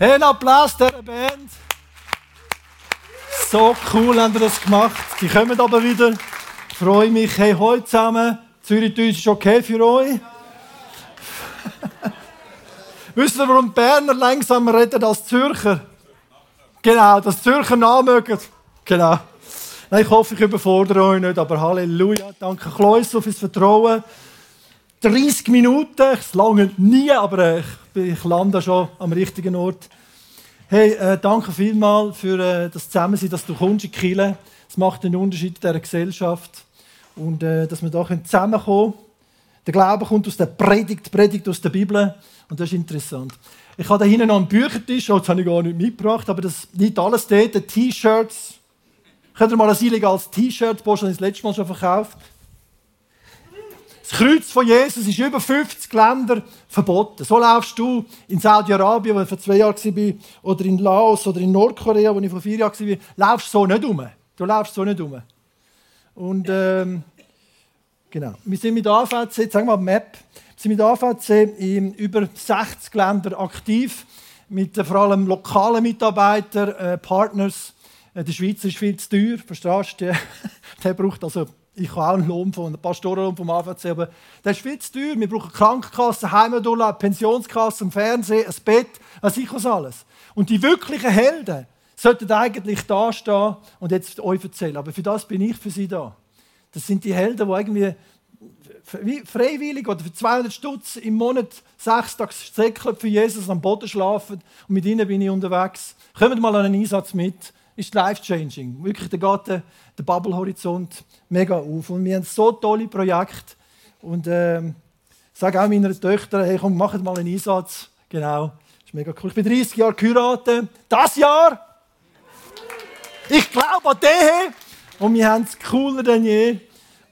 Hey, ein Applaus dieser Band. So cool haben wir das gemacht. Die kommen aber wieder. Ich freue mich. Hey, heute zusammen. Zürich-Deutsch ist okay für euch? Wisst ihr, warum Berner langsamer reden als Zürcher? Genau, dass Zürcher nachmögen. Genau. Ich hoffe, ich überfordere euch nicht, aber Halleluja. Danke, Kleusel, fürs Vertrauen. 30 Minuten, es lange nie, aber äh, ich, ich lande schon am richtigen Ort. Hey, äh, danke vielmals für äh, das Zusammensein, dass du kommst in Kille. Es macht einen Unterschied in dieser Gesellschaft. Und äh, dass wir da zusammenkommen können. Der Glaube kommt aus der Predigt, die Predigt aus der Bibel. Und das ist interessant. Ich habe da hinten noch einen Büchertisch, oh, das habe ich gar nicht mitgebracht, aber das liegt alles dort. T-Shirts, Könnt ihr mal ein illegales T-Shirt, das das letzte Mal schon verkauft. Das Kreuz von Jesus ist über 50 Länder verboten. So laufst du in Saudi-Arabien, wo ich vor zwei Jahren war, oder in Laos oder in Nordkorea, wo ich vor vier Jahren war, laufst so nicht um. Du laufst so nicht um. Und ähm, genau. Wir sind mit AVC, sagen wir mal Map, wir sind mit AVC in über 60 Ländern aktiv, mit äh, vor allem lokalen Mitarbeitern, äh, Partners, äh, der Schweizer ist viel zu teuer, verstehst du? Der, braucht also, ich habe auch einen Lohn von, einen Pastorenlohn vom AVC, aber der ist viel zu teuer. Wir brauchen Krankenkasse, Heimaturlaub, Pensionskasse, ein Fernsehen, ein Bett, was ich was alles. Und die wirklichen Helden sollten eigentlich da stehen und jetzt euch erzählen. Aber für das bin ich für sie da. Das sind die Helden, die irgendwie freiwillig oder für 200 Stutz im Monat sechs Tage für Jesus am Boden schlafen und mit ihnen bin ich unterwegs. Kommt mal an einen Einsatz mit ist life-changing. Wirklich, da geht der, der Bubble-Horizont mega auf. Und wir haben so tolle Projekte. Und ähm, sage auch meiner Töchter, hey, komm, macht mal einen Einsatz. Genau, ist mega cool. Ich bin 30 Jahre geheiratet. Das Jahr! Ich glaube an den! Und wir haben es cooler denn je.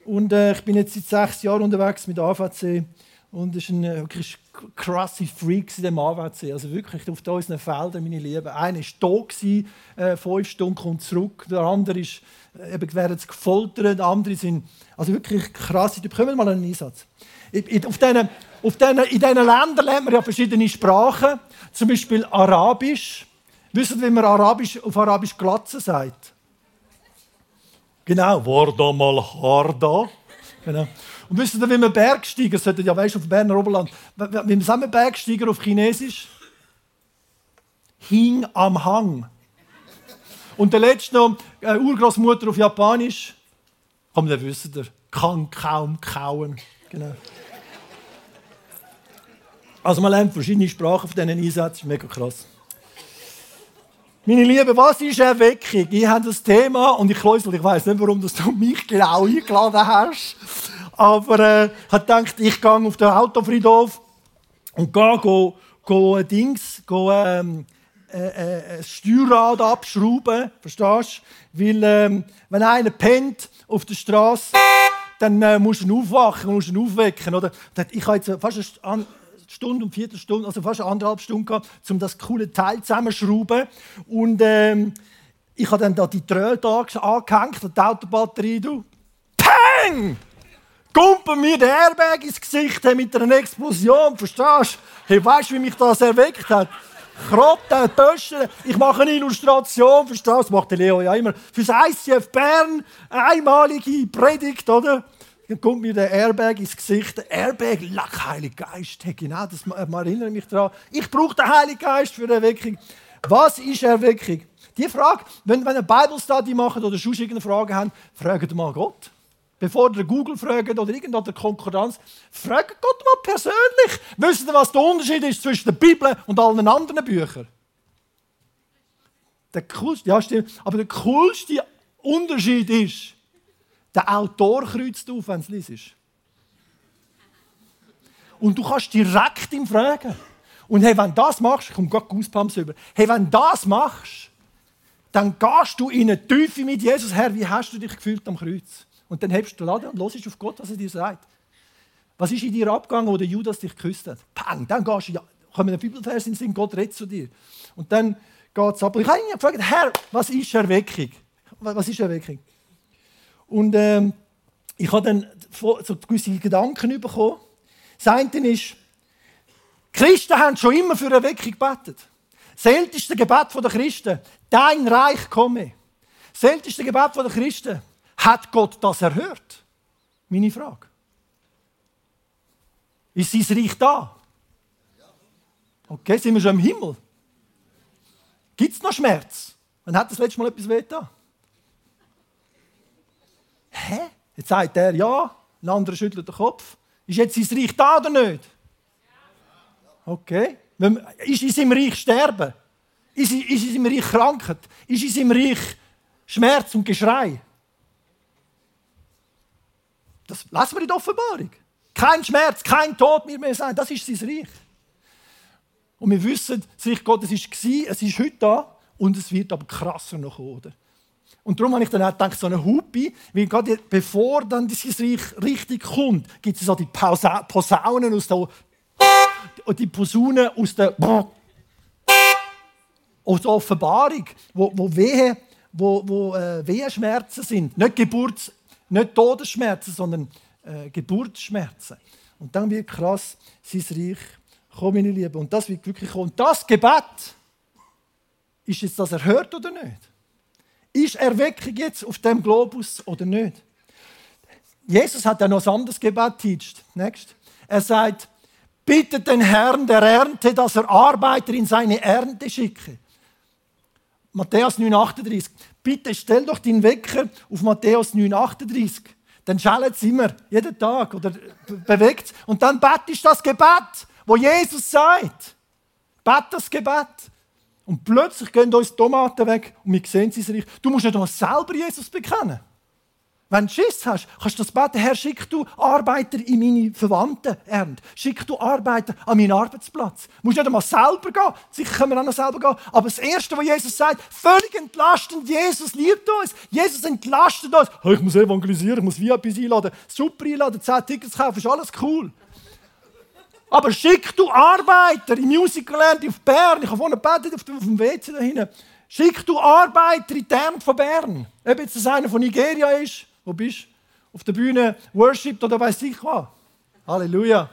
Und äh, ich bin jetzt seit sechs Jahren unterwegs mit AVC. Und es ist ein äh, wirklich krasse Freaks in dem AWC. Also wirklich auf unseren Feldern, meine Lieben. Einer war da, äh, fünf Stunden, kommt zurück. Der andere ist, äh, eben, werden gefoltert. Andere sind also wirklich krasse Typen. Kommen wir mal einen Einsatz. auf diesen, auf diesen, in diesen Ländern lernt man ja verschiedene Sprachen. Zum Beispiel Arabisch. Wisst ihr, wie man Arabisch, auf Arabisch Glatze sagt? Genau. Warda mal harda. Genau. Und wisst ihr, wie man Bergsteiger sollte, ja weißt auf dem Berner Oberland, wie sagen wir Bergsteiger auf Chinesisch? Hing am Hang. Und der letzte noch, äh, Urgroßmutter auf Japanisch. Komm, der wisst ihr, kann kaum kauen. Genau. Also man lernt verschiedene Sprachen von diesen Einsätzen, mega krass. Meine Lieben, was ist Erweckung? Ich habe das Thema und ich, Kleusel, ich weiß nicht, warum du mich genau eingeladen hast. Aber äh, habe gedacht, ich gehe auf den Autofriedhof und gehe go, go, Dings, go, ähm, äh, äh, Steuerrad abschrauben, verstehst du? Weil, ähm, wenn einer pennt auf der Straße, dann äh, musst du ihn aufwachen, musst ihn aufwecken. Oder? Ich habe jetzt fast eine Stunde und Viertelstunde, also fast anderthalb Stunden gehabt, um das coole Teil zusammenzuschrauben. Und ähm, ich habe dann da die Tröte angehängt, die Autobatterie, du. Peng! Kumpen mir den Airbag ins Gesicht mit einer Explosion, verstehst du? Hey, weißt du, wie mich das erweckt hat? Krotten, Böschen, ich mache eine Illustration, verstehst du? Das macht der Leo ja immer. Fürs ICF Bern, einmalige Predigt, oder? Dann kommt mir der Airbag ins Gesicht. Der Airbag, lack, Heiliger Geist. Hey, genau, das erinnere mich daran. Ich brauche den Heiligen Geist für Erweckung. Was ist Erweckung? Die Frage, wenn wir eine Bible Study machen oder sonst irgendeine Frage haben, fragt mal Gott. Bevor ihr Google fragt oder irgendeine Konkurrenz, fragt Gott mal persönlich. Wisst ihr, was der Unterschied ist zwischen der Bibel und allen anderen Büchern? Der coolste, ja stimmt, aber der coolste Unterschied ist, der Autor kreuzt auf, wenn es liest. Und du kannst direkt ihm fragen. Und hey, wenn du das machst, kommt Gott Goosebumps über. Hey, wenn du das machst, dann gehst du in eine Tiefe mit Jesus. Herr, wie hast du dich gefühlt am Kreuz? Und dann hebst du den Laden und hörst auf Gott, was er dir sagt. Was ist in dir abgegangen, wo der Judas dich geküsst hat? Pang, dann gehst du, ja, kommen ein Bibelvers in den Sinn, Gott redet zu dir. Und dann geht es ab. Ich habe ihn gefragt, Herr, was ist Erweckung? Was ist Erweckung? Und ähm, ich habe dann so gewisse Gedanken bekommen. Das eine ist, Christen haben schon immer für Erweckung gebetet. Das älteste Gebet der Christen, dein Reich komme. Das älteste Gebet der Christen, hat Gott das erhört? Meine Frage. Ist sein Reich da? Okay, sind wir schon im Himmel? Gibt es noch Schmerz? Wann hat das letzte Mal etwas weh da? Hä? Jetzt sagt er ja, ein anderer schüttelt den Kopf. Ist jetzt sein Reich da oder nicht? Okay. Ist in seinem Reich Sterben? Ist in seinem Reich Krankheit? Ist in seinem Reich Schmerz und Geschrei? Das lassen wir in der Offenbarung. Kein Schmerz, kein Tod mehr, mehr sein. Das ist sein Reich. Und wir wissen, das Reich Gottes war, es ist heute da und es wird aber krasser noch kommen. Und darum habe ich dann auch gedacht, so eine Hupe, weil gerade bevor dann dieses Reich richtig kommt, gibt es so die Posaunen aus der und die Posaunen aus der aus der Offenbarung, wo, wo Wehe, wo, wo äh, Wehenschmerzen sind. Nicht, Geburts-, nicht Todesschmerzen, sondern äh, Geburtsschmerzen. Und dann wird krass sein Reich kommen, meine Lieben. Und das wird wirklich kommen. Und das Gebet, ist jetzt das erhört oder nicht? Ist Erweckung jetzt auf dem Globus oder nicht? Jesus hat ja noch ein anderes Gebet teacht. Next. Er sagt, bittet den Herrn der Ernte, dass er Arbeiter in seine Ernte schicke. Matthäus 9,38. Bitte stell doch den Wecker auf Matthäus 9,38. Dann schallt es immer, jeden Tag oder bewegt Und dann betest das Gebet, wo Jesus sagt. Bet das Gebet. Und plötzlich gehen uns Tomaten weg und wir sehen sie sich. Du musst nicht einmal selber Jesus bekennen. Wenn du Schiss hast, kannst du das beten, Herr, schick du Arbeiter in meine Verwandten ernten. Schick du Arbeiter an meinen Arbeitsplatz. Du musst nicht einmal selber gehen. Sicher können wir auch noch selber gehen. Aber das Erste, was Jesus sagt, völlig entlastend, Jesus liebt uns. Jesus entlastet uns. ich muss evangelisieren, ich muss VIPs einladen, super einladen, 10 Tickets kaufen, ist alles cool. Aber schick du Arbeiter im Musicalland auf Bern. Ich habe vorhin gebetet auf dem WC da hinten. Schick du Arbeiter in die Ernte von Bern. Ob jetzt das einer von Nigeria ist, wo bist du? Auf der Bühne Worship oder weiß ich was. Halleluja.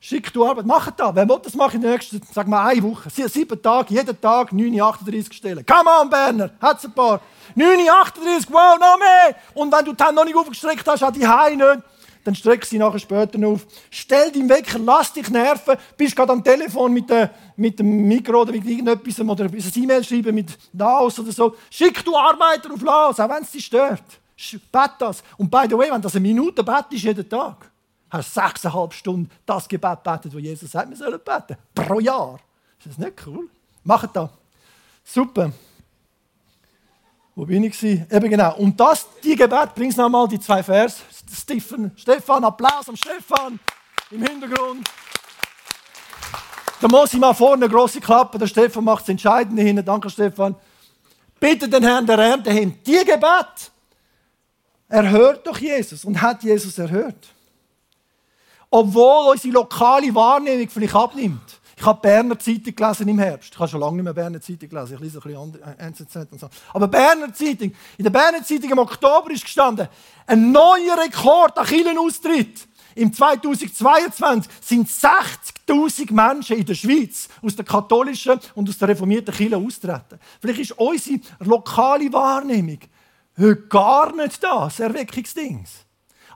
Schick du Arbeit. Mach das. Wer will das machen in der nächsten, sag mal, eine Woche? Sieben Tage, jeden Tag 9,38 Stellen. Come on, Berner. Hat's ein paar. 9,38, wow, noch mehr. Und wenn du die noch nicht aufgestreckt hast, an die Hause nicht, dann streck sie nachher später auf. Stell deinen Wecker, lass dich nerven, bist gerade am Telefon mit, der, mit dem Mikro oder mit irgendetwas oder ein E-Mail schreiben mit Naos oder so. Schick du Arbeiter auf Las, auch wenn es dich stört. Bet das. Und by the way, wenn das eine Minute betest jeden Tag, hast du sechseinhalb Stunden das Gebet betet, wo Jesus sagt, wir sollen beten. Pro Jahr. Ist das nicht cool? Macht das. Super. Wo bin ich? Eben genau. Und das, die Gebet, bringst nochmal die zwei Vers. Stefan, Stefan, Applaus am Stefan im Hintergrund. Da muss ich mal vorne eine große Klappe. Der Stefan macht das Entscheidende hin. Danke, Stefan. Bitte den Herrn der Ernte hin. Die Gebet erhört doch Jesus und hat Jesus erhört. Obwohl unsere lokale Wahrnehmung vielleicht abnimmt. Ich habe Berner Zeitung gelesen im Herbst. Ich habe schon lange nicht mehr Berner Zeitung gelesen. Ich lese ein bisschen andere, äh, NZZ und so. Aber Berner Zeitung. In der Berner Zeitung im Oktober ist gestanden, ein neuer Rekord an Kirchenaustritt. Im 2022 sind 60.000 Menschen in der Schweiz aus der katholischen und aus der reformierten Kirche austreten. Vielleicht ist unsere lokale Wahrnehmung heute gar nicht das Erweckungsdings.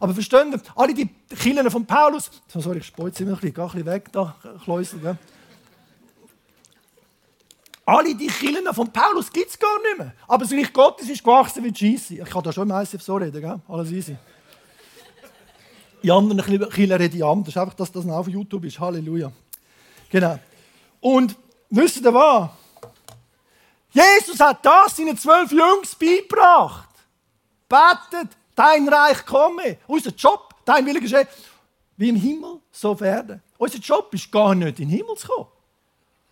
Aber verstehen Sie, alle die Kirchen von Paulus, sorry, ich speuze immer ein bisschen, ein bisschen weg da, Kleusel, gell? Alle die Kirchen von Paulus gibt es gar nicht mehr. Aber das Reich Gottes ist gewachsen wie Scheisse. Ich kann da schon ICF so reden, gell? alles easy. In anderen Kirchen rede ich anders, einfach, dass das noch auf YouTube ist. Halleluja. Genau. Und wisst ihr was? Jesus hat das seinen zwölf Jungs beigebracht. Betet, dein Reich komme. Unser Job, dein Wille geschehe, wie im Himmel, so auf Erden. Unser Job ist gar nicht in den Himmel zu kommen.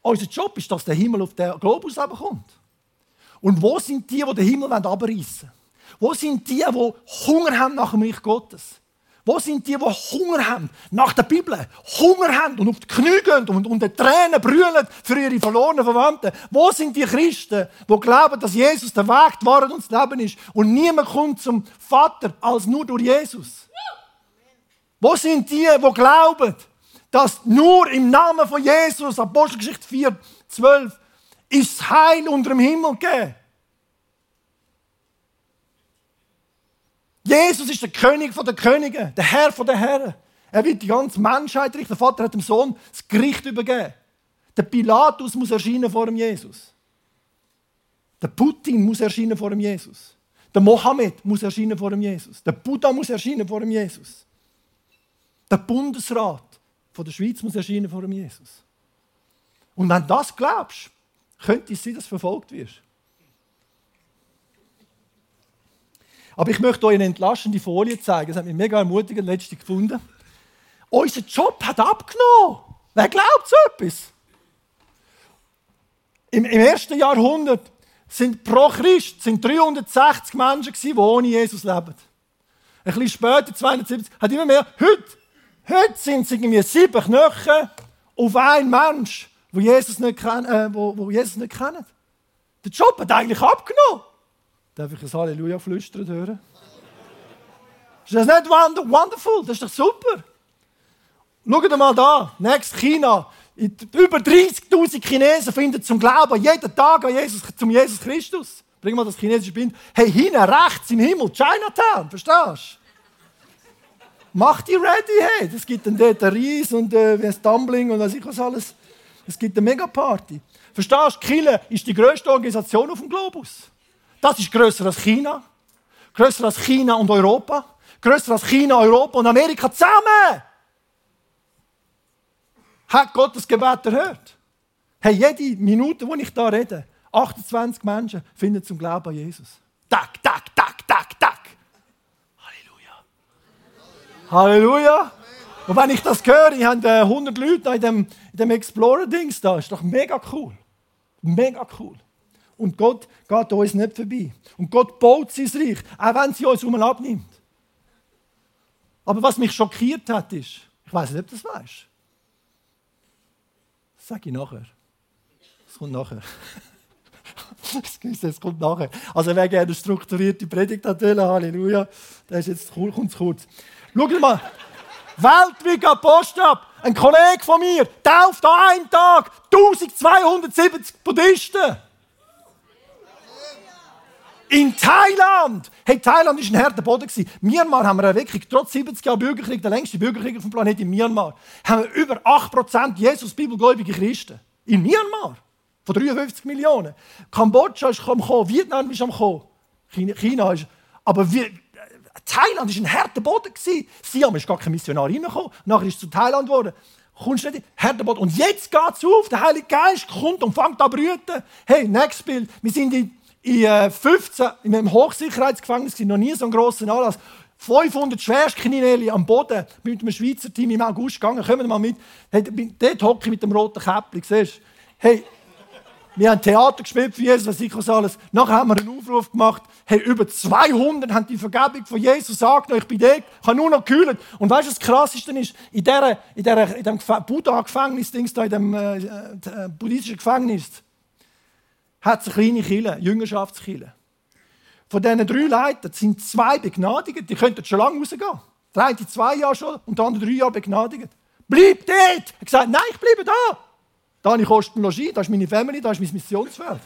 Unser Job ist, dass der Himmel auf den Globus kommt. Und wo sind die, die den Himmel abreißen wollen? Wo sind die, die Hunger haben nach dem Reich Gottes? Wo sind die, die Hunger haben nach der Bibel, Hunger haben und auf die Knie gehen und unter Tränen brüllen für ihre verlorenen Verwandten? Wo sind die Christen, die glauben, dass Jesus der Weg, die Wahrheit und das Leben ist und niemand kommt zum Vater als nur durch Jesus? Wo sind die, die glauben, dass nur im Namen von Jesus, Apostelgeschichte 4, 12, ist Heil unter dem Himmel gegeben. Jesus ist der König der Könige, der Herr der Herren. Er wird die ganze Menschheit richten. Der Vater hat dem Sohn das Gericht übergeben. Der Pilatus muss erscheinen vor dem Jesus. Der Putin muss erscheinen vor dem Jesus. Der Mohammed muss erscheinen vor dem Jesus. Der Buddha muss erscheinen vor dem Jesus. Der Bundesrat von der Schweiz muss erscheinen vor dem Jesus. Und wenn du das glaubst, könnte es sein, dass du verfolgt wirst. Aber ich möchte euch eine entlastende Folie zeigen. Das hat mich mega ermutigend letzte gefunden. Unser Job hat abgenommen. Wer glaubt so etwas? Im, Im, ersten Jahrhundert sind pro Christ sind 360 Menschen gewesen, die ohne Jesus leben. Ein bisschen später, 270, hat immer mehr. Heute, heute sind es irgendwie sieben Knochen auf einen Mensch, wo Jesus nicht, äh, wo, wo. Der Job hat eigentlich abgenommen. Darf ich ein Halleluja flüstern hören? Ist das nicht wonderful? Das ist doch super. Schaut mal da, nächstes China. Über 30.000 Chinesen finden zum Glauben jeden Tag an Jesus, zum Jesus Christus. Bring mal das chinesische Bild. Hey, hinten rechts im Himmel, Chinatown, verstehst du? Mach die ready, hey. Es gibt dann dort Reis und äh, ein Tumbling und was ich was alles. Es gibt eine Megaparty. Verstehst du? Kille ist die größte Organisation auf dem Globus. Das ist größer als China. Größer als China und Europa. Größer als China, Europa und Amerika zusammen. Hat Gott das Gebet erhört? Hey, jede Minute, wo ich da rede, 28 Menschen finden zum Glauben an Jesus. Tak, tak, tak, tak, tak. Halleluja. Halleluja. Und wenn ich das höre, ich habe 100 Leute in dem, dem Explorer-Dings da, ist doch mega cool. Mega cool. Und Gott geht uns nicht vorbei. Und Gott baut sein Reich, auch wenn sie uns um abnimmt. Aber was mich schockiert hat, ist, ich weiß nicht, ob du das weißt. Das sage ich nachher. Es kommt nachher. es kommt nachher. Also wer gerne eine strukturierte Predigt hat, Halleluja, der ist jetzt kurz. Schau mal. Weltweit Apostel ab. Ein Kollege von mir tauft an einem Tag 1270 Buddhisten. In Thailand! Hey, Thailand war ein harter Boden. Myanmar haben wir wirklich, trotz 70 Jahren Bürgerkrieg, der längste Bürgerkrieg auf dem Planeten in Myanmar, haben wir über 8% Jesus-Bibelgläubige Christen. In Myanmar. Von 53 Millionen. Kambodscha ist am Vietnam ist am. China ist. Aber wir, Thailand war ein harter Boden. Siam ist gar kein Missionar reingekommen. Nachher ist es zu Thailand geworden. Kommst nicht in harter Boden. Und jetzt geht es auf. Der Heilige Geist kommt und fängt an zu brüten. Hey, nächstes Bild. Wir sind in in 15, äh, in einem Hochsicherheitsgefängnis, noch nie so einen grossen Anlass. 500 Schwerstkriminelle am Boden mit einem Schweizer Team im August gegangen. Kommen wir mal mit. Hey, dort hocke ich mit dem roten Käppli. Siehst Hey, wir haben Theater gespielt für Jesus, was ich was alles. Nachher haben wir einen Aufruf gemacht. Hey, über 200 haben die Vergebung von Jesus angenommen. Ich bin dort, ich habe nur noch gekühlt. Und weißt du, was das Krasseste ist? In, dieser, in, dieser, in diesem Buddha-Gefängnis, in diesem äh, äh, buddhistischen Gefängnis, hat es eine kleine Kille, Jüngerschaftskille. Von diesen drei Leitern sind zwei begnadigt, die könnten schon lange rausgehen. Der eine zwei Jahre schon und der andere drei Jahre begnadigt. Bleib dort! Er hat gesagt, nein, ich bleibe da. Da habe ich Kostenlogie, da ist meine Family, da ist mein Missionsfeld.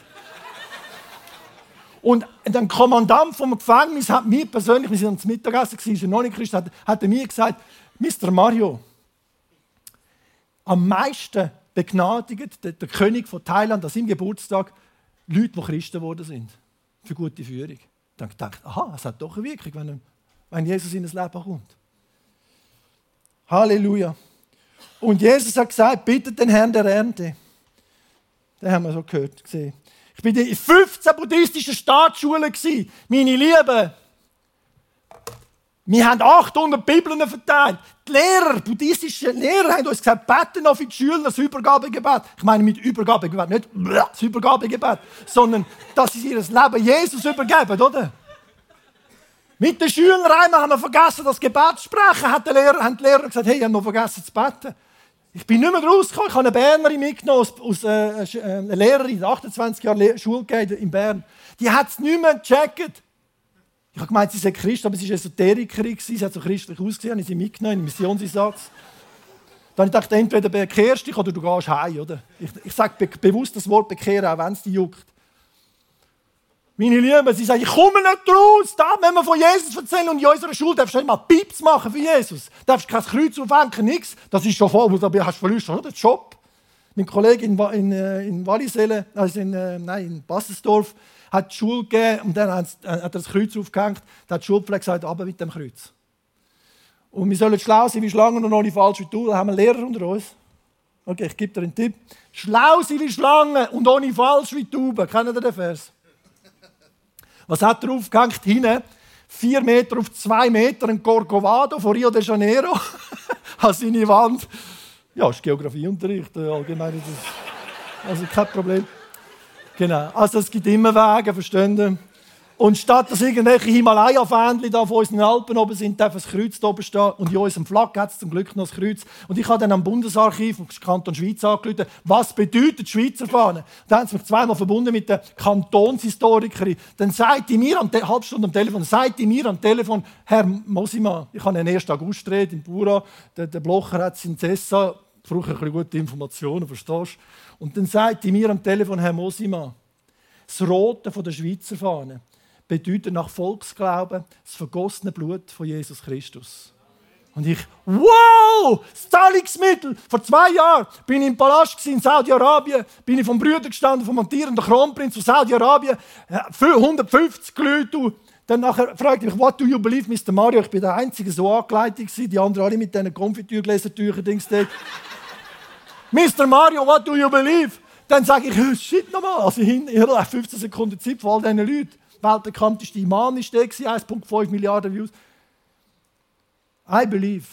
Und der Kommandant vom Gefängnis hat mir persönlich, wir sind am Mittagessen, war noch nicht Christ, hat, hat mir gesagt, Mr. Mario, am meisten begnadigt der, der König von Thailand an seinem Geburtstag Leute, die Christen geworden sind. Für gute Führung. Dann ich, aha, es hat doch eine Wirkung, wenn, wenn Jesus in das Leben kommt. Halleluja. Und Jesus hat gesagt, bittet den Herrn der Ernte. Den haben wir so gehört, gesehen. Ich war in 15 buddhistischen Staatsschulen. Meine Lieben, wir haben 800 Bibeln verteilt. Die Lehrer, buddhistische Lehrer, haben uns gesagt, beten auf die Schüler das Übergabegebet. Ich meine mit Übergabegebet, nicht das Übergabegebet, sondern dass sie ihr Leben Jesus übergeben, oder? Mit den Schülern einmal haben wir vergessen, das Gebet zu sprechen. Hat der Lehrer, haben die Lehrer gesagt, hey, ich habe noch vergessen zu beten. Ich bin nicht mehr rausgekommen. Ich habe eine Bernerin mitgenommen, aus, äh, äh eine Lehrerin, 28 Jahre Schule in Bern. Die hat es nicht mehr gecheckt. Ich habe gemeint, sie sei Christ, aber sie war Esoterikerin, sie hat so christlich ausgesehen, habe ich sie mitgenommen in den Missionseinsatz. Dann habe ich gedacht, entweder bekehrst dich oder du gehst heim. Oder? Ich, ich sage be bewusst das Wort bekehren, auch wenn es dich juckt. Meine Lieben, sie sagen, ich komme nicht raus. Da, wenn wir von Jesus erzählen und in unserer Schule darfst du nicht mal Pips machen für Jesus. Du darfst kein Kreuz aufhängen, nichts. Das ist schon voll, da hast du verlierst schon den Job. Mein Kollege in, in, äh, in Walliselle, also in, äh, nein, in Bassesdorf, hat die Schule gegeben und dann hat, hat er das Kreuz aufgehängt. Da hat die Schulpflege gesagt, aber mit dem Kreuz. Und wir sollen schlau sein wie Schlangen und noch nicht falsch wie du. Da haben wir Lehrer unter uns. Okay, ich gebe dir einen Tipp. Schlau sein wie Schlangen und ohne falsch wie Tauben. Kennen ihr den Vers? Was hat er aufgehängt? Hinten, vier Meter auf zwei Meter, ein Corcovado von Rio de Janeiro an seine Wand. Ja, ist Geografieunterricht, äh, allgemein. Also kein Problem. Genau. Also es gibt immer Wege, verstehen Sie? Und statt dass irgendwelche Himalaya-Fähnchen da von unseren Alpen oben sind, darf ein Kreuz da oben stehen. Und in unserem Flak hat es zum Glück noch ein Kreuz. Und ich habe dann am Bundesarchiv vom Kanton Schweiz angerufen, was bedeutet Schweizer Fahne? Da haben sie mich zweimal verbunden mit der Kantonshistorikerin. Dann sagt die mir am halbe Stunde am Telefon, sagt die mir am Telefon, Herr Mosima, ich habe einen 1. August gedreht in Bura, der, der Blocher hat es in Cessa, brauche ein bisschen gute Informationen, verstehst du? Und dann sagt die mir am Telefon, Herr Mosima, das Rote von der Schweizer Fahne bedeutet nach Volksglauben das vergossene Blut von Jesus Christus. Und ich, wow, das Zahlungsmittel. Vor zwei Jahren bin ich im Palast in Saudi-Arabien, bin ich vom Brüder gestanden, vom amtierenden Kronprinz von Saudi-Arabien, 150 Leute. Dann nachher fragte ich mich, what do you believe, Mr. Mario? Ich bin der Einzige, so angeleitet die anderen alle mit diesen Konfitürgläsertüchern, Dings Mr. Mario, what do you believe? Dann sage ich, shit nochmal. Also ich habe 15 Sekunden Zeit von all diesen Leuten weltbekannteste ist der, 1,5 Milliarden Views. I believe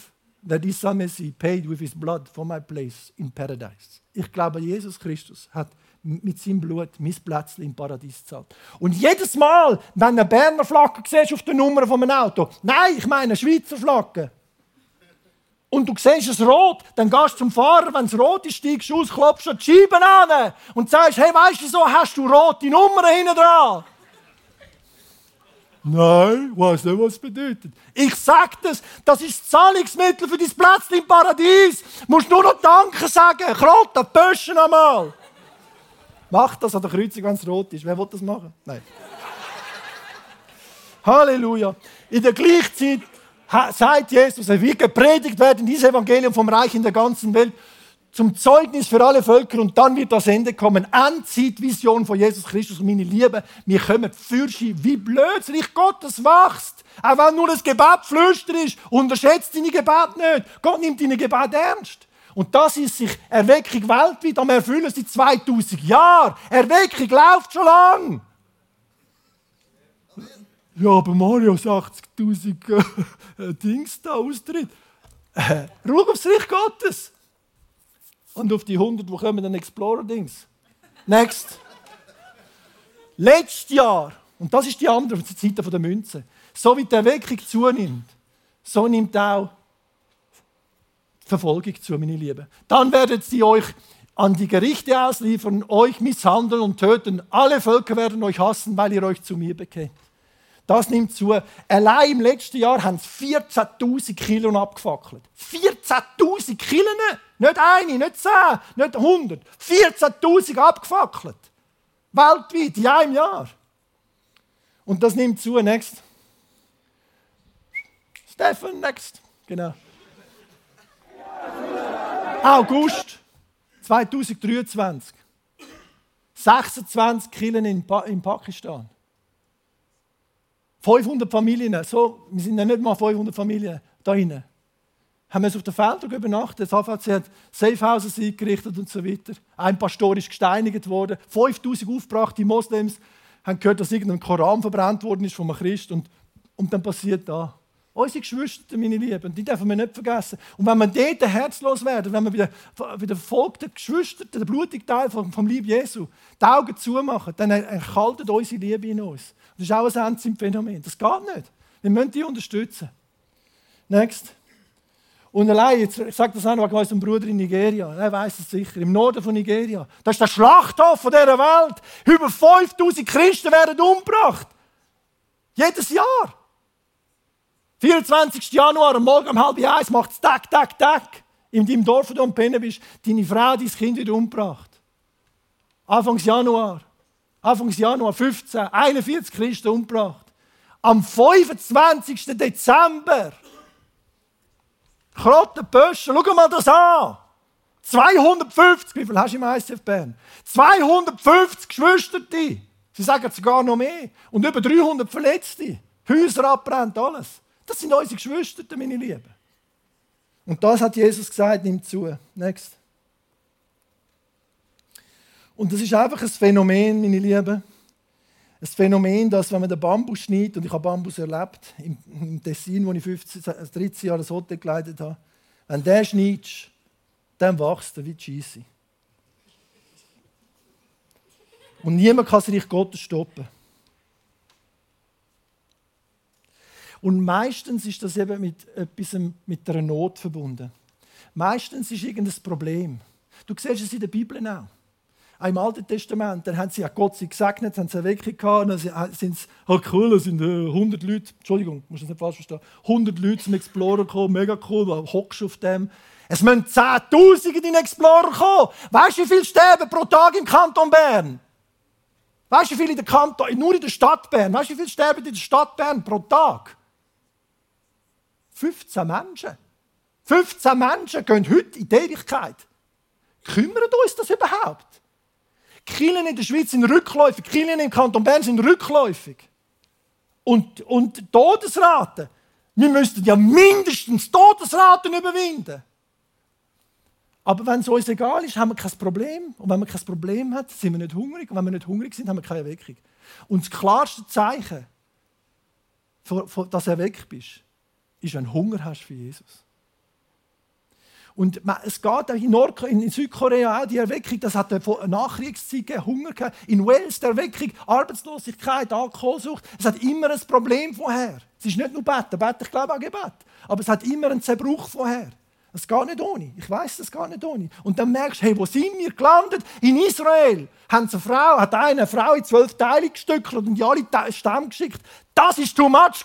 that Isa Messi paid with his blood for my place in paradise. Ich glaube, Jesus Christus hat mit seinem Blut mein Plätzchen im Paradies gezahlt. Und jedes Mal, wenn du eine Berner Flagge siehst auf der Nummer von einem Auto, nein, ich meine eine Schweizer Flagge, und du siehst es rot, dann gehst du zum Fahrer, wenn es rot ist, steigst du aus, klopfst die Scheiben an und sagst, hey, weißt du so, hast du rote Nummern hinten dran? Nein, weiß nicht, was es bedeutet. Ich sage das, das ist das Zahlungsmittel für dein Plätzchen im Paradies. Du musst nur noch Danke sagen. Krotte, Böschen einmal. Mach das an der Kreuzung, wenn es rot ist. Wer will das machen? Nein. Halleluja. In der gleichen Zeit sagt Jesus, er wird gepredigt werden, dieses Evangelium vom Reich in der ganzen Welt zum Zeugnis für alle Völker und dann wird das Ende kommen. Endzietvision von Jesus Christus und meine Liebe, wir kommen Fürschi, wie blöd Gottes wächst. Auch wenn nur das Gebet flüster ist, unterschätzt deine Gebet nicht. Gott nimmt deine Gebet ernst. Und das ist sich Erweckung weltweit am Erfüllen seit 2000 Jahren. Erweckung läuft schon lang. Ja, aber Mario 80.000 äh, Dings da austritt. Äh, Ruhe aufs Reich Gottes. Und auf die 100, wo kommen dann Explorer-Dings? Next. Letztes Jahr, und das ist die andere Seite der Münze, so wie die Erweckung zunimmt, so nimmt auch Verfolgung zu, meine Lieben. Dann werden sie euch an die Gerichte ausliefern, euch misshandeln und töten. Alle Völker werden euch hassen, weil ihr euch zu mir bekennt. Das nimmt zu. Allein im letzten Jahr haben sie 14.000 Kilo abgefackelt. 14.000 Kilo? Nicht eine, nicht zehn, nicht 100. 14.000 abgefackelt. Weltweit, in einem Jahr. Und das nimmt zu. Next. Stefan, next. Genau. August 2023. 26 Kilo in, pa in Pakistan. 500 Familien, so, wir sind ja nicht mal 500 Familien da hinten. Haben wir auf den Feldern übernachtet. Das AVC hat Safehouses eingerichtet und so weiter. Ein Pastor ist gesteinigt worden. 5000 aufgebrachte Moslems haben gehört, dass irgendein Koran verbrannt worden ist von einem Christ. Und, und dann passiert da. Unsere Geschwister, meine Lieben, die dürfen wir nicht vergessen. Und wenn wir dort herzlos werden, wenn wir wieder, wieder folgten Geschwister, der blutige Teil vom, vom Lieb Jesu, die Augen zumachen, dann erkaltet unsere Liebe in uns. Das ist auch ein Endzeit-Phänomen. Das geht nicht. Wir müssen die unterstützen. Next. Und allein, jetzt, sage das auch noch unserem Bruder in Nigeria, er weiß es sicher, im Norden von Nigeria. Das ist der Schlachthof dieser Welt. Über 5000 Christen werden umgebracht. Jedes Jahr. 24. Januar, am Morgen um halb eins macht es Tag, Tag, Tag. in deinem Dorf, wo du am Pennen bist, deine Frau, dein Kind wieder umgebracht. Anfangs Januar. Anfangs Januar 15, 41 Christen umgebracht. Am 25. Dezember. Krottenböschen, schau mal das an. 250, wie viel hast du im ICF Bern? 250 Geschwisterte. Sie sagen sogar noch mehr. Und über 300 Verletzte. Häuser abbrennt, alles. Das sind unsere Geschwister, meine Lieben. Und das hat Jesus gesagt, nimmt zu. Next. Und das ist einfach ein Phänomen, meine Lieben. Ein Phänomen, dass, wenn man den Bambus schneidet, und ich habe Bambus erlebt, im Tessin, wo ich 15, 13 Jahre das Hotel geleitet habe, wenn der schneidest, dann wächst er wie Scheisse. Und niemand kann das Reich Gottes stoppen. Und meistens ist das eben mit etwas mit einer Not verbunden. Meistens ist irgendein Problem. Du siehst es in der Bibel auch. Auch Im Alten Testament, dann haben sie ja Gott sie gesegnet, haben sie eine Weckung gehabt, dann sind es, halt cool, sind 100 äh, Leute, Entschuldigung, muss das nicht falsch verstehen, 100 Leute zum Explorer gekommen, mega cool, du hockst auf dem. Es müssen 10.000 in den Explorer kommen. Weißt du, wie viele sterben pro Tag im Kanton Bern? Weißt du, wie viele in der Kanton, nur in der Stadt Bern, weißt du, wie viele sterben in der Stadt Bern pro Tag? 15 Menschen. 15 Menschen gehen heute in die Ewigkeit. Kümmert uns das überhaupt? Kirchen in der Schweiz sind rückläufig, Kirchen im Kanton Bern sind rückläufig. Und, und Todesraten. Wir müssten ja mindestens Todesraten überwinden. Aber wenn es uns egal ist, haben wir kein Problem. Und wenn wir kein Problem haben, sind wir nicht hungrig. Und wenn wir nicht hungrig sind, haben wir keine Erweckung. Und das klarste Zeichen, dass du erweckt bist, ist, wenn du Hunger hast für Jesus. Und es geht in, Nord in Südkorea auch die Erweckung, das hat eine Nachkriegszeit gegeben, Hunger gegeben. In Wales die Erweckung, Arbeitslosigkeit, Alkoholsucht. Es hat immer ein Problem vorher. Es ist nicht nur Beten, Beten, ich glaube auch Gebet. Aber es hat immer einen Zerbruch vorher. Es geht nicht ohne. Ich weiß, es geht nicht ohne. Und dann merkst du, hey, wo sind wir gelandet? In Israel haben eine Frau, hat eine Frau in zwölf Teile gestückelt und in alle Stämme geschickt. Das war too much.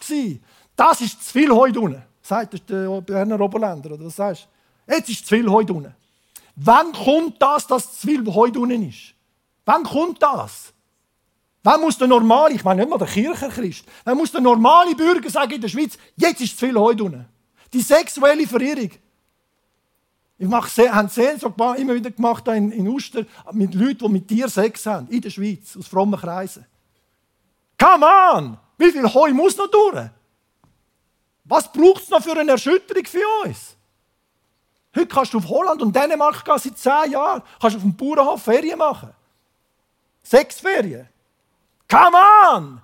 Das ist zu viel heute unten. Sagt der Berner Oberländer, oder was sagst? Jetzt ist zu viel heute unten. Wann kommt das, dass zu viel heute unten ist? Wann kommt das? Wann muss der normale, ich meine nicht mal der Kirchenchrist, wann muss der normale Bürger sagen in der Schweiz, jetzt ist zu viel heute unten? Die sexuelle Verirrung. Ich mache, habe Seelsorge immer wieder gemacht in, in Uster mit Leuten, die mit dir Sex haben, in der Schweiz, aus frommen Kreisen. Come on! Wie viel Heu muss noch durch? Was braucht es noch für eine Erschütterung für uns? Heute kannst du auf Holland und Dänemark gehen seit zehn Jahren. Kannst auf dem Bauernhof Ferien machen. Sechs Ferien. Come on!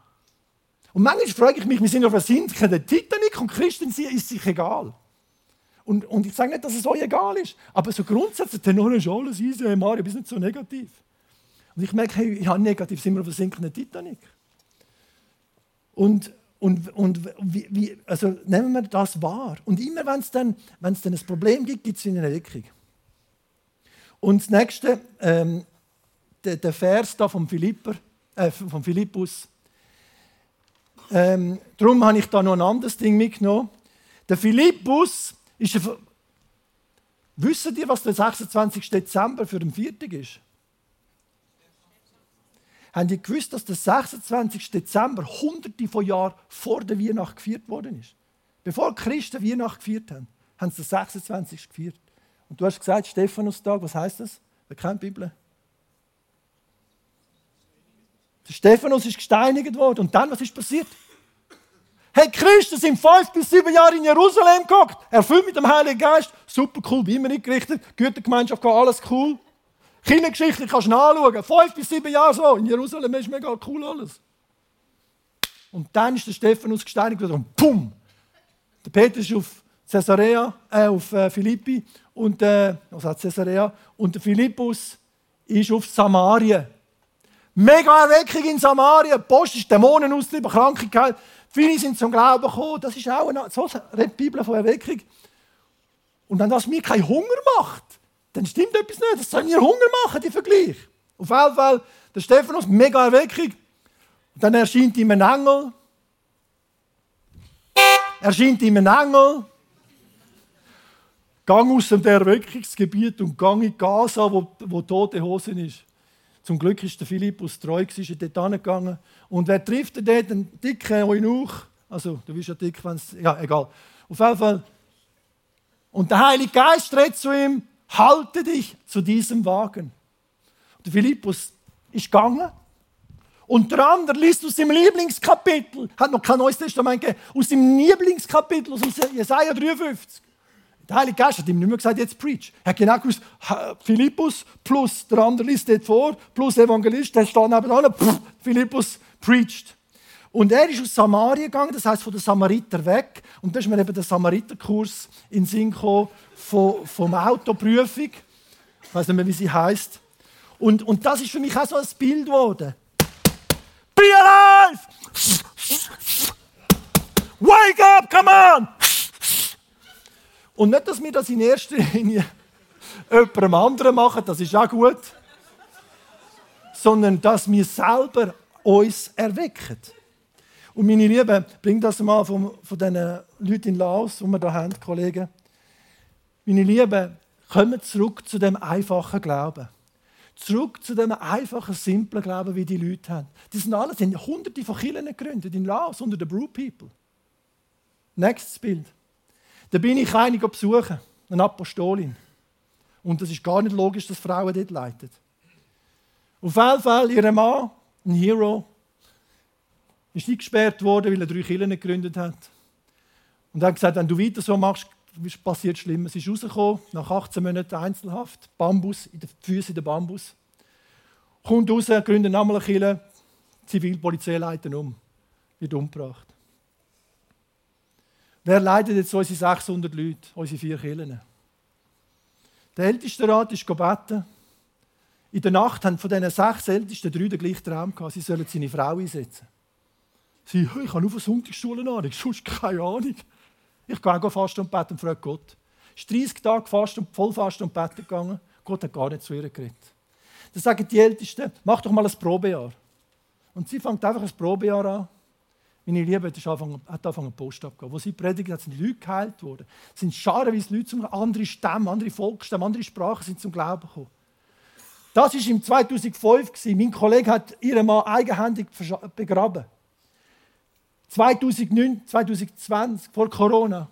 Und manchmal frage ich mich, wir sind auf einer Sintke der Titanic und Christen ist sich egal. Und, und ich sage nicht, dass es euch egal ist, aber so grundsätzlich, dann ist alles easy, hey Mario, bist nicht so negativ. Und ich merke, hey, ja, negativ sind wir auf der sinkenden Titanic. Und, und, und wie, wie, also nehmen wir das wahr. Und immer, wenn es dann, dann ein Problem gibt, gibt es eine Erweckung. Und das nächste, ähm, der, der Vers da vom, Philipper, äh, vom Philippus. Ähm, darum habe ich da noch ein anderes Ding mitgenommen. Der Philippus ist er, wissen ihr, was der 26. Dezember für den Viertag ist? Haben die gewusst, dass der 26. Dezember hunderte von Jahren vor der Weihnacht gefeiert worden ist? Bevor Christen Weihnacht gefeiert haben, haben sie den 26. gefeiert. Und du hast gesagt, Stephanustag, was heißt das? Wer kennt die Bibel? Der Stephanus ist gesteinigt worden. Und dann, was ist passiert? Hey, Christen sind fünf bis sieben Jahre in Jerusalem gehockt, erfüllt mit dem Heiligen Geist. Super cool, wie immer eingerichtet, Gütergemeinschaft, alles cool. Kindergeschichte kannst du nachschauen. Fünf bis sieben Jahre so. In Jerusalem ist mega cool alles. Und dann ist der Stephanus gesteinigt worden pum! Der Peter ist auf Caesarea, äh, auf äh, Philippi und äh, was hat Caesarea und der Philippus ist auf Samarien. Mega Erweckung in Samarien. Post ist Dämonen austrieben, Krankheit. Viele sind zum Glauben gekommen. Das ist auch eine, so redet die Bibel von Erweckung. Und wenn das mir keinen Hunger macht, dann stimmt etwas nicht. Das soll mir Hunger machen, die Vergleich. Auf jeden Fall, der Stephanus, mega Erweckung. Und dann erscheint ihm ein Engel. Erscheint ihm ein Engel. gang aus dem Erweckungsgebiet und gang in Gaza, wo, wo tote Hosen ist. Zum Glück ist der Philippus treu, ist dort hingegangen. Und wer trifft er dort? Einen dicken Eunuch. Also, du bist ja dick, wenn es. Ja, egal. Auf jeden Fall. Und der Heilige Geist redet zu ihm: Halte dich zu diesem Wagen. Und Philippus ist gegangen. Und der andere liest aus seinem Lieblingskapitel, hat noch kein Neues Testament gegeben, aus seinem Lieblingskapitel, aus Jesaja 53. Der Heilige Geist hat ihm nicht mehr gesagt, jetzt preach. Er hat genau gewusst, Philippus plus der andere liest dort vor, plus Evangelist, der steht nebenan, pff, Philippus preached. Und er ist aus Samaria gegangen, das heißt von den Samariter weg. Und da ist mir eben der Samariterkurs in Sinn gekommen von, vom Autoprüfung. Ich weiß nicht mehr, wie sie heißt. Und, und das ist für mich auch so ein Bild geworden. Be alive! Wake up, come on! Und nicht, dass wir das in erster Linie jemandem anderen machen, das ist auch gut, sondern dass wir selber uns erwecken. Und meine Lieben, bring das mal von, von diesen Leuten in Laos, die wir hier haben, Kollegen. Meine Lieben, kommen zurück zu dem einfachen Glauben. Zurück zu dem einfachen, simplen Glauben, wie die Leute haben. Die sind alle, sind hunderte von Kirchen gegründet in Laos unter den Brew People. Nächstes Bild. Da bin ich eine besuchen, eine Apostolin. Und das ist gar nicht logisch, dass Frauen dort leiten. Auf jeden Fall, ihr Mann, ein Hero, ist eingesperrt worden, weil er drei Kirchen gegründet hat. Und hat gesagt, wenn du weiter so machst, passiert Schlimmes. Sie ist rausgekommen, nach 18 Monaten Einzelhaft, Bambus, in den Füßen in der Bambus. Kommt raus, gründet nochmal eine Kirche, Zivilpolizei leiten um, wird umgebracht. Wer leitet jetzt unsere 600 Leute, unsere vier Kirchen? Der älteste Rat ist gebeten. In der Nacht haben von diesen sechs Ältesten drei den gleichen Traum gehabt. Sie sollen seine Frau einsetzen. Sie, ich habe nur von Sonntagsschulen Ahnung, sonst keine Ahnung. Ich gehe auch fast und beten und frage Gott. Ist 30 Tage fast und voll fast und beten gegangen. Gott hat gar nicht zu ihr geredet. Dann sagen die Ältesten, mach doch mal ein Probejahr. Und sie fängt einfach ein Probejahr an. Meine Liebe, das hat angefangen, Post abgegeben. Wo sie predigen, sind Leute geheilt worden. Es sind scharenweise Leute, zum, andere Stämme, andere Volksstämme, andere Sprachen sind zum Glauben gekommen. Das war im 2005. Mein Kollege hat ihren Mann eigenhändig begraben. 2009, 2020, vor Corona.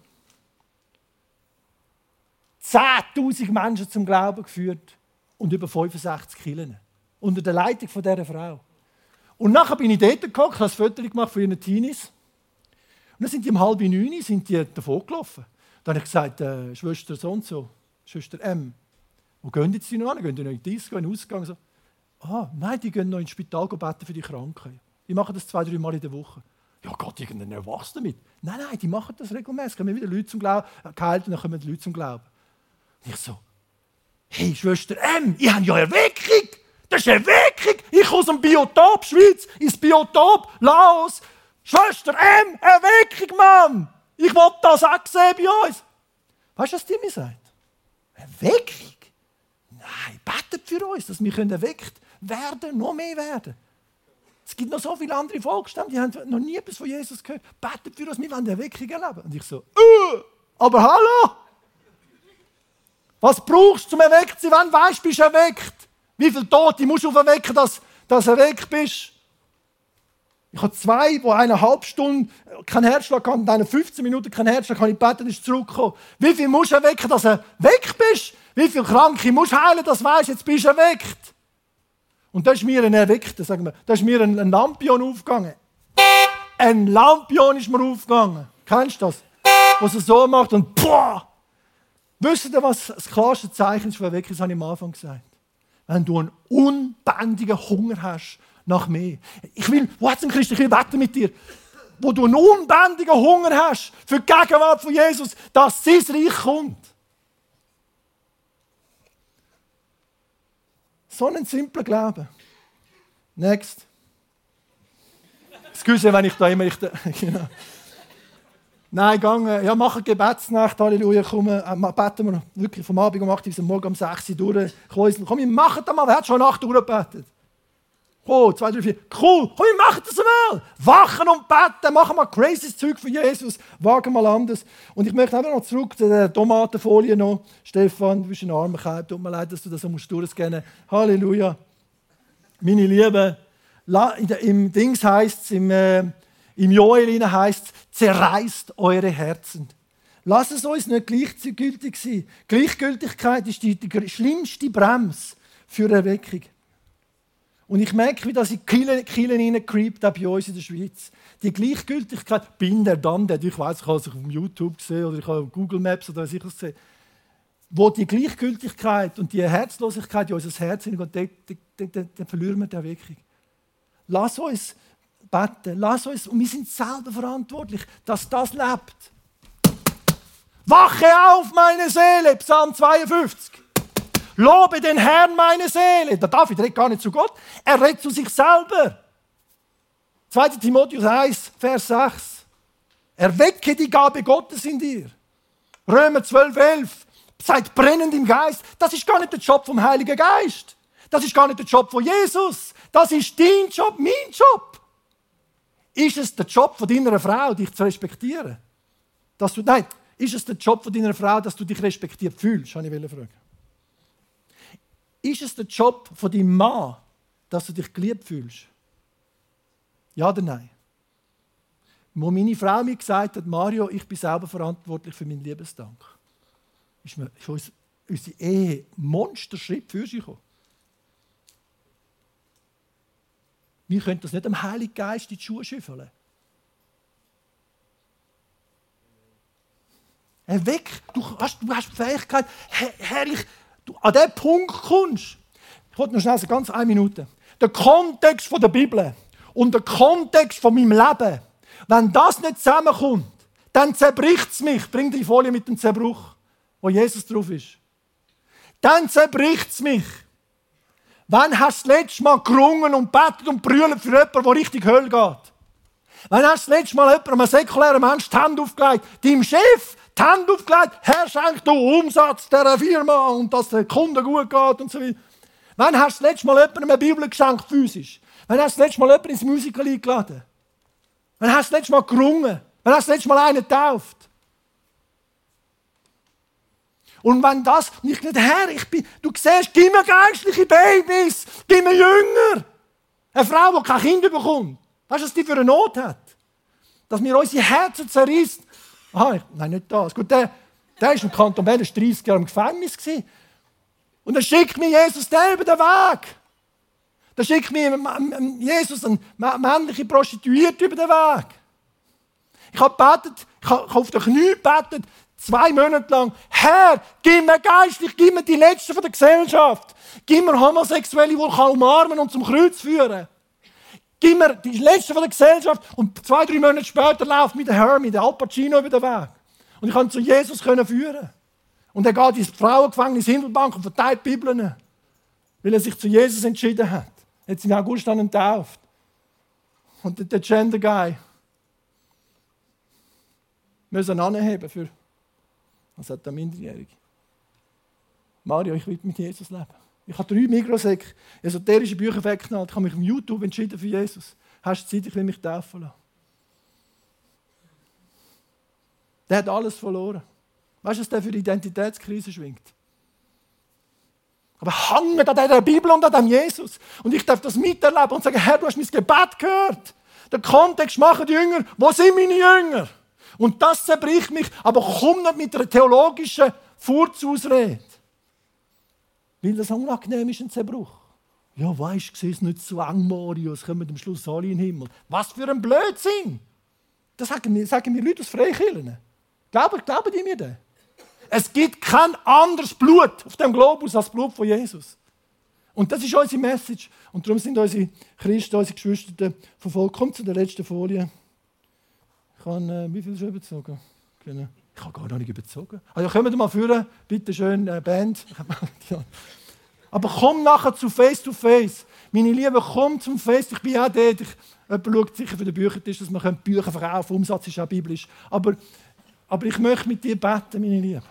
10.000 Menschen zum Glauben geführt und über 65 Killen. Unter der Leitung dieser Frau. Und nachher bin ich dort gekommen, habe ein Foto gemacht von ihren Teenies. Und dann sind die um halb neun sind die davon gelaufen. Dann habe ich gesagt, äh, Schwester so und so, Schwester M, wo gehen jetzt die noch an? Gehen die noch in die Disco, in den Ausgang? So, ah, nein, die gehen noch ins Spital beten für die Kranken. Die machen das zwei, drei Mal in der Woche. Ja Gott, irgendein was damit? Nein, nein, die machen das regelmäßig. Kommen wieder Leute zum Glauben, äh, geheilt und dann kommen die Leute zum Glauben. Und ich so, hey Schwester M, ich habe ja Erweckung. Das ist Erweckung. Ich aus dem Biotop Schweiz ins Biotop Laos. Schwester M, Erweckung, Mann. Ich will das auch sehen bei uns. Weißt du, was die mir sagt? Erweckung? Nein, betet für uns, dass wir erweckt werden, noch mehr werden. Es gibt noch so viele andere Volksstämme, die haben noch nie etwas von Jesus gehört. Betet für uns, wir wollen Erweckung erleben. Und ich so, uh, aber hallo? Was brauchst du zum erweckt zu sein? Wann weißt du, bist erweckt? Wie viele Tote musst du auferwecken, dass, dass du erweckt bist? Ich habe zwei, die eine halbe Stunde keinen Herzschlag hatten und eine 15 Minuten keinen Herzschlag haben. Ich beten, ist zurückgekommen. Wie viel musst du erwecken, dass du weg bist? Wie viele Kranke musst du heilen, dass du weißt, jetzt bist du erweckt? Und da ist mir ein Erweckter, sagen wir, da ist mir ein, ein Lampion aufgegangen. Ein Lampion ist mir aufgegangen. Kennst du das? Was er so macht und boah! Wisst ihr, was das klarste Zeichen ist für Erweckung? Das habe ich am Anfang gesagt wenn du einen unbändigen Hunger hast nach mehr. Ich will, wo hat es Christ, ich will beten mit dir. Wo du einen unbändigen Hunger hast für die Gegenwart von Jesus, dass sein Reich kommt. So ein simpler Glaube. Next. Excuse, wenn ich da immer. Ich da, genau. Nein, gang, ja, mach eine Gebetsnacht, Halleluja, komm, äh, beten wir wirklich vom Abend um 8 Uhr bis morgen um 6 Uhr durch. Komm, wir machen das mal, wer hat schon 8 Uhr gebetet? Oh, zwei, drei, vier. Cool. Komm, wir machen das einmal. Wachen und beten. Machen mal crazy Zeug für Jesus. Wagen mal anders. Und ich möchte einfach noch zurück zu der Tomatenfolie noch. Stefan, du bist ein armer Kerl. Tut mir leid, dass du das so musst durchscannen. Halleluja. Meine Liebe, im Dings heißt es, im, äh, im Joel heißt es, zerreißt eure Herzen. Lass es uns nicht gleichgültig sein. Gleichgültigkeit ist die, die schlimmste Bremse für Erweckung. Und ich merke, wie das in die Kielen hineingecreept bei uns in der Schweiz. Die Gleichgültigkeit, bin der, dann der, ich weiß, ich habe es auf YouTube gesehen oder ich habe Google Maps oder sicher gesehen, wo die Gleichgültigkeit und die Herzlosigkeit in unser Herz hineingeht, dann, verlieren wir die Erweckung. Lass uns beten, lass uns, und wir sind selber verantwortlich, dass das lebt. Wache auf, meine Seele, Psalm 52. Lobe den Herrn, meine Seele. Der David redet gar nicht zu Gott, er redet zu sich selber. 2. Timotheus 1, Vers 6. Erwecke die Gabe Gottes in dir. Römer 12, 11. Seid brennend im Geist. Das ist gar nicht der Job vom Heiligen Geist. Das ist gar nicht der Job von Jesus. Das ist dein Job, mein Job. Ist es der Job von deiner Frau, dich zu respektieren? Dass du, nein, ist es der Job von deiner Frau, dass du dich respektiert fühlst? Habe ich fragen. Ist es der Job von deinem Mann, dass du dich geliebt fühlst? Ja oder nein? Wo meine Frau mir gesagt hat, Mario, ich bin selber verantwortlich für meinen Liebesdank, ist, mir, ist uns, unsere Ehe Monsterschritt für sich gekommen. Wir können das nicht dem Heiligen Geist in die Schuhe schüffeln. Er weg, du hast, du hast die Fähigkeit, herrlich, du an diesen Punkt kommst, ich wollte noch schnell sagen, ganz eine Minute. Der Kontext der Bibel und der Kontext von meinem Leben, wenn das nicht zusammenkommt, dann zerbricht es mich. Bring die Folie mit dem Zerbruch, wo Jesus drauf ist. Dann zerbricht es mich. Wann hast du das letzte Mal gerungen und betet und brüllt für jemanden, der richtig Hölle geht? Wann hast du das letzte Mal jemandem, einem säkulären Menschen, die Hand aufgelegt? Deinem Chef, die Hand aufgelegt, Herr, schenk du Umsatz dieser Firma und dass der Kunde gut geht und so weiter. Wann hast du das letzte Mal jemandem eine Bibel geschenkt, physisch? Wann hast du das letzte Mal jemanden ins Musical eingeladen? Wann hast du das letzte Mal gerungen? Wann hast du das letzte Mal einen getauft? Und wenn das, und ich nicht, Herr, ich bin, du siehst, gib mir geistliche Babys, gib mir Jünger. Eine Frau, die kein Kind bekommt. Weißt du, was die für eine Not hat? Dass mir unsere Herzen zerrissen. Aha, nein, nicht das. Gut, der, der ist im Kanton Bern 30 Jahre im Gefängnis. Gewesen. Und dann schickt mir Jesus den über den Weg. Dann schickt mir Jesus eine männliche Prostituierte über den Weg. Ich habe gebetet, ich habe auf den Knie gebetet, zwei Monate lang. Herr, gib mir geistlich, gib mir die Letzten von der Gesellschaft. Gib mir Homosexuelle, die ich umarmen und zum Kreuz führen Gib mir die Letzten von der Gesellschaft. Und zwei, drei Monate später läuft mit der Hermie, der Al Pacino, über den Weg. Und ich kann zu Jesus führen. Und er geht ins Frauengefängnis Hindelbank und verteilt Bibeln. Weil er sich zu Jesus entschieden hat. Jetzt im August dann enttauft. Und der Gender Guy müssen anheben für was hat der Minderjährige? Mario, ich will mit Jesus leben. Ich habe drei Mikrosek esoterische Bücher weggenommen. Ich habe mich auf YouTube entschieden für Jesus. Hast du Zeit, ich will mich taufen lassen. Der hat alles verloren. Weißt du, was der für Identitätskrise schwingt? Aber hängen an dieser Bibel und an dem Jesus. Und ich darf das miterleben und sagen, Herr, du hast mein Gebet gehört. Der Kontext machen die Jünger. Wo sind meine Jünger? Und das zerbricht mich. Aber komm nicht mit einer theologischen Furzausrede. Weil das unangenehm ist, ein Zerbruch. Ja, weißt du, es nicht so eng, Mario, es kommen am Schluss alle in den Himmel. Was für ein Blödsinn! Das sagen mir, sagen mir Leute aus Freikirchen. Glauben, glauben die mir das? Es gibt kein anderes Blut auf dem Globus als das Blut von Jesus. Und das ist unsere Message. Und darum sind unsere Christen, unsere Geschwister verfolgt. Kommt zu der letzten Folie. Ich habe, äh, wie viel schon überzogen? Genau. Ich habe gar noch nicht überzogen. Also kommen wir mal führen, bitte schön, äh, Band. Aber komm nachher zu Face to Face. Meine Liebe, komm zum Face. Ich bin auch dort. Ich, jemand schaut sicher für den Büchertisch, dass man Bücher verkaufen. Umsatz ist auch biblisch. Aber, aber ich möchte mit dir beten, meine Liebe.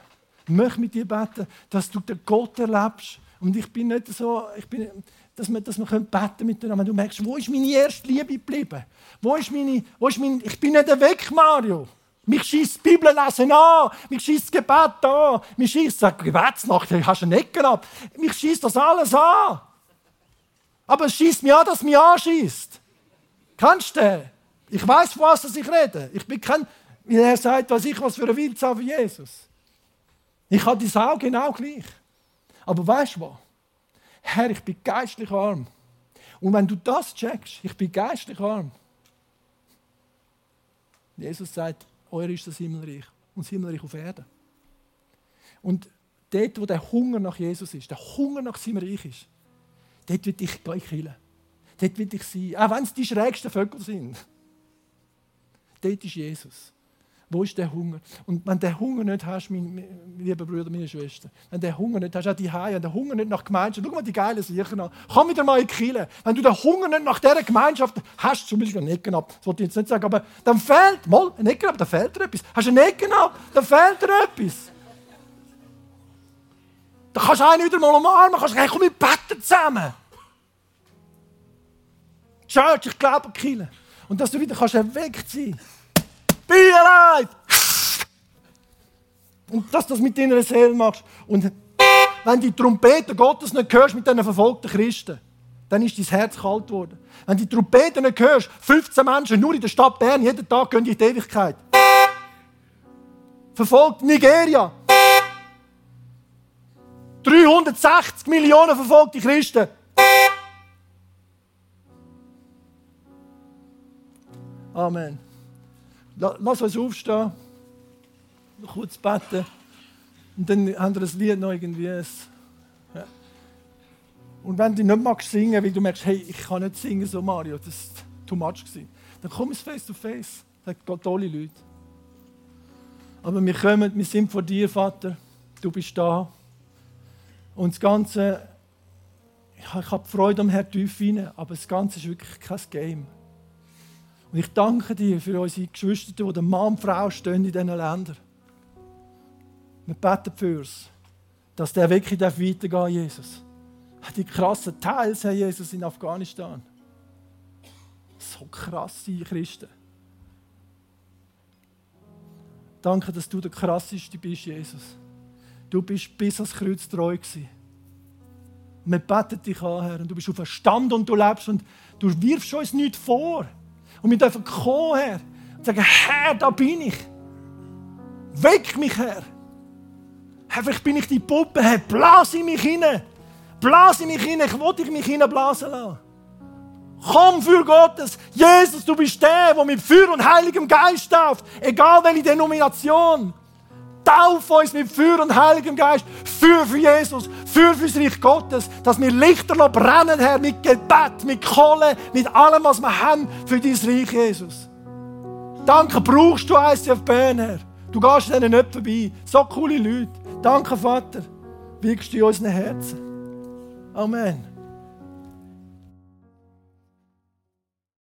Ich möchte mit dir beten, dass du den Gott erlebst, Und ich bin nicht so, ich bin, dass wir, dass wir beten miteinander. Du merkst, wo ist meine erste Liebe geblieben? Wo ist meine, wo ist mein, ich bin nicht weg, Mario. Mich schießt die Bibel lesen an, mich schießt das Gebet an, mich schießt die Gebetsnacht, hast du einen Ecken ab. Mich schießt das alles an. Aber es schießt mich an, dass es mich anschießt. Kennst du den? Ich weiß, von was ich rede. Ich bin kein, wie er sagt, was ich was für ein Wildsau wie Jesus. Ich habe die Sau genau gleich. Aber weißt du was? Herr, ich bin geistlich arm. Und wenn du das checkst, ich bin geistlich arm. Jesus sagt, euer ist das Himmelreich und das Himmelreich auf Erden. Und dort, wo der Hunger nach Jesus ist, der Hunger nach seinem Reich ist, dort will ich gleich killen. Dort will ich sein, auch wenn es die schrägsten Vögel sind. Dort ist Jesus. Wo ist der Hunger? Und wenn den Hunger nicht hast, mein, liebe Brüder, meine Schwestern, wenn den Hunger nicht hast, auch die Hause, den Hunger nicht nach Gemeinschaft, schau mal die geilen Sachen an. Komm wieder mal in die Kirche. Wenn du den Hunger nicht nach dieser Gemeinschaft hast, zum Beispiel einen Ecken ab, das wollte ich jetzt nicht sagen, aber dann fehlt, mal, ein Ecken ab, dann fehlt dir etwas. Hast du einen Ecken ab, dann fehlt dir etwas. Da kannst du einen wieder mal umarmen, kannst du sagen, komm, wir beten zusammen. Church, ich glaube an Kirche. Und dass du wieder kannst erweckt sein kannst. Be alive! Und dass du das mit deiner Seele machst. Und wenn die Trompete Gottes nicht hörst mit diesen verfolgten Christen, dann ist dein Herz kalt geworden. Wenn die Trompete nicht hörst, 15 Menschen nur in der Stadt Bern, jeden Tag gehen die in die Ewigkeit. Verfolgt Nigeria. 360 Millionen verfolgte Christen. Amen. Lass uns aufstehen, kurz beten. Und dann haben wir ein Lied noch irgendwie. Ja. Und wenn du nicht magst singen, weil du merkst, hey, ich kann nicht singen so Mario, das ist too much dann komm ins Face to Face. Das sind tolle Leute. Aber wir kommen, wir sind vor dir, Vater. Du bist da. Und das Ganze, ich habe Freude am Herrn tief rein, aber das Ganze ist wirklich kein Game. Und ich danke dir für unsere Geschwister, die der Mann und Frau stehen in diesen Ländern. Wir beten für's, dass der wirklich weitergehen darf, Jesus. Die krassen Teils, Herr Jesus, in Afghanistan. So krasse Christen. Danke, dass du der krasseste bist, Jesus. Du bist bis ans Kreuz treu gewesen. Wir beten dich an, Herr, und du bist auf Stand und du lebst und du wirfst uns nichts vor. Und wir dürfen kommen, Herr, und sagen, Herr, da bin ich. Weck mich, Herr. Herr, vielleicht bin ich die Puppe, Herr, blas in mich hinein. Blas in mich hinein, ich will dich mich hineinblasen lassen. Komm für Gottes. Jesus, du bist der, der mit Feuer und Heiligem Geist tauft. Egal welche Denomination. Tauf uns mit Feuer und Heiligem Geist. Für für Jesus, für für das Reich Gottes. Dass wir Lichter brennen, Herr, mit Gebet, mit Kohle, mit allem, was wir haben für dein Reich, Jesus. Danke, brauchst du ICF Bern, Herr. Du gehst denen nicht vorbei. So coole Leute. Danke, Vater. Wirkst du in unseren Herzen. Amen.